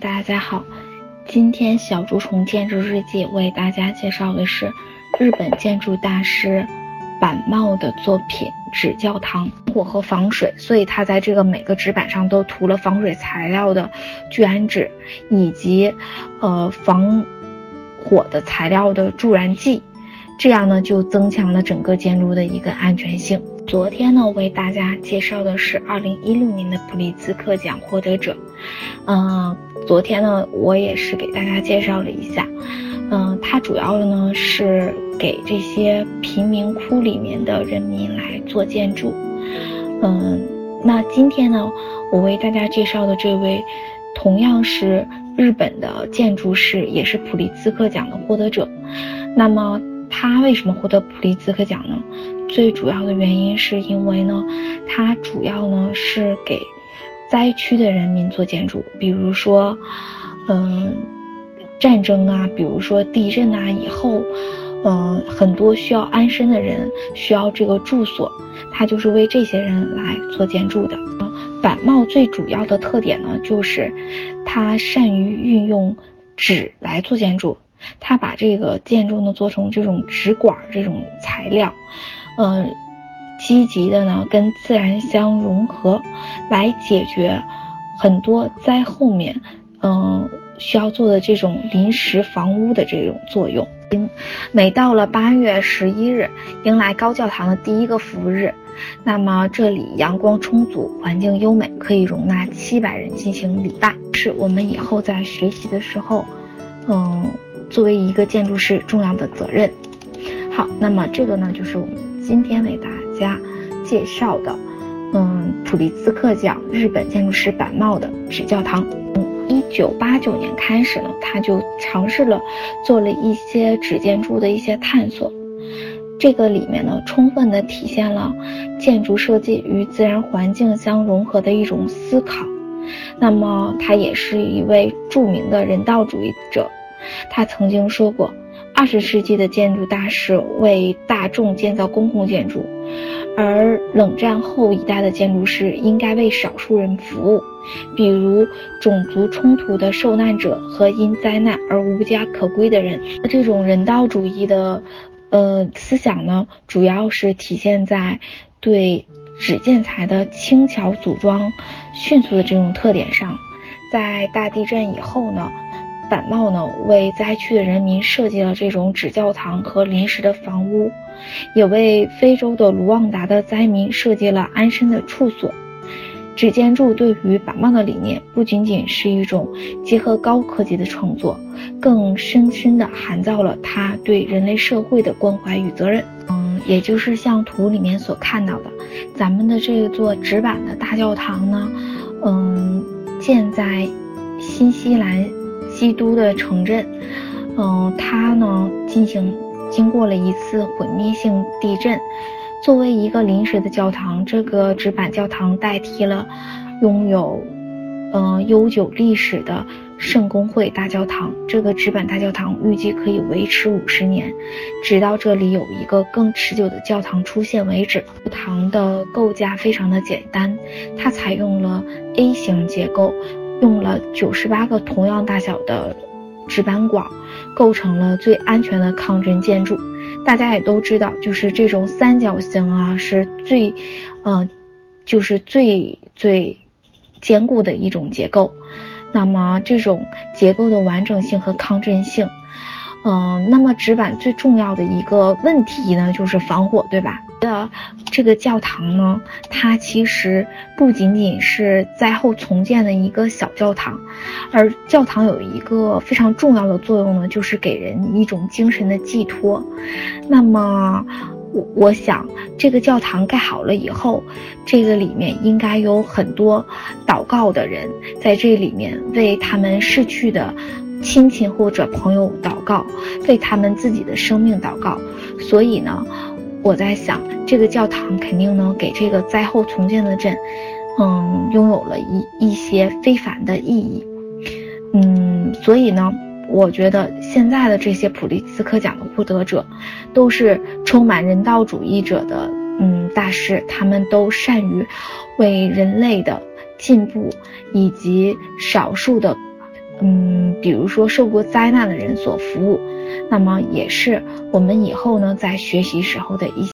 大家好。今天小竹虫建筑日记为大家介绍的是日本建筑大师板茂的作品《纸教堂》，火和防水，所以他在这个每个纸板上都涂了防水材料的聚氨酯，以及呃防火的材料的助燃剂，这样呢就增强了整个建筑的一个安全性。昨天呢，为大家介绍的是二零一六年的普利兹克奖获得者。嗯，昨天呢，我也是给大家介绍了一下。嗯，它主要的呢是给这些贫民窟里面的人民来做建筑。嗯，那今天呢，我为大家介绍的这位，同样是日本的建筑师，也是普利兹克奖的获得者。那么。他为什么获得普利兹克奖呢？最主要的原因是因为呢，他主要呢是给灾区的人民做建筑，比如说，嗯，战争啊，比如说地震啊，以后，嗯，很多需要安身的人需要这个住所，他就是为这些人来做建筑的。板帽最主要的特点呢，就是他善于运用纸来做建筑。他把这个建筑呢做成这种纸管这种材料，嗯，积极的呢跟自然相融合，来解决很多灾后面，嗯需要做的这种临时房屋的这种作用。每到了八月十一日，迎来高教堂的第一个服务日，那么这里阳光充足，环境优美，可以容纳七百人进行礼拜，是我们以后在学习的时候，嗯。作为一个建筑师，重要的责任。好，那么这个呢，就是我们今天为大家家介绍的，嗯，普利兹克奖日本建筑师板茂的纸教堂。从一九八九年开始呢，他就尝试了做了一些纸建筑的一些探索。这个里面呢，充分的体现了建筑设计与自然环境相融合的一种思考。那么，他也是一位著名的人道主义者。他曾经说过，二十世纪的建筑大师为大众建造公共建筑，而冷战后一代的建筑师应该为少数人服务，比如种族冲突的受难者和因灾难而无家可归的人。这种人道主义的，呃思想呢，主要是体现在对纸建材的轻巧组装、迅速的这种特点上。在大地震以后呢？板帽呢，为灾区的人民设计了这种纸教堂和临时的房屋，也为非洲的卢旺达的灾民设计了安身的处所。纸建筑对于板帽的理念，不仅仅是一种结合高科技的创作，更深深地含造了他对人类社会的关怀与责任。嗯，也就是像图里面所看到的，咱们的这座纸板的大教堂呢，嗯，建在新西兰。基督的城镇，嗯，它呢进行经过了一次毁灭性地震，作为一个临时的教堂，这个纸板教堂代替了拥有嗯悠久历史的圣公会大教堂。这个纸板大教堂预计可以维持五十年，直到这里有一个更持久的教堂出现为止。教堂的构架非常的简单，它采用了 A 型结构。用了九十八个同样大小的纸板管，构成了最安全的抗震建筑。大家也都知道，就是这种三角形啊，是最，呃，就是最最坚固的一种结构。那么这种结构的完整性和抗震性。嗯，那么纸板最重要的一个问题呢，就是防火，对吧？的这个教堂呢，它其实不仅仅是灾后重建的一个小教堂，而教堂有一个非常重要的作用呢，就是给人一种精神的寄托。那么，我我想这个教堂盖好了以后，这个里面应该有很多祷告的人在这里面为他们逝去的。亲戚或者朋友祷告，为他们自己的生命祷告。所以呢，我在想，这个教堂肯定能给这个灾后重建的镇，嗯，拥有了一一些非凡的意义。嗯，所以呢，我觉得现在的这些普利兹克奖的获得者，都是充满人道主义者的嗯大师，他们都善于为人类的进步以及少数的。嗯，比如说受过灾难的人所服务，那么也是我们以后呢在学习时候的一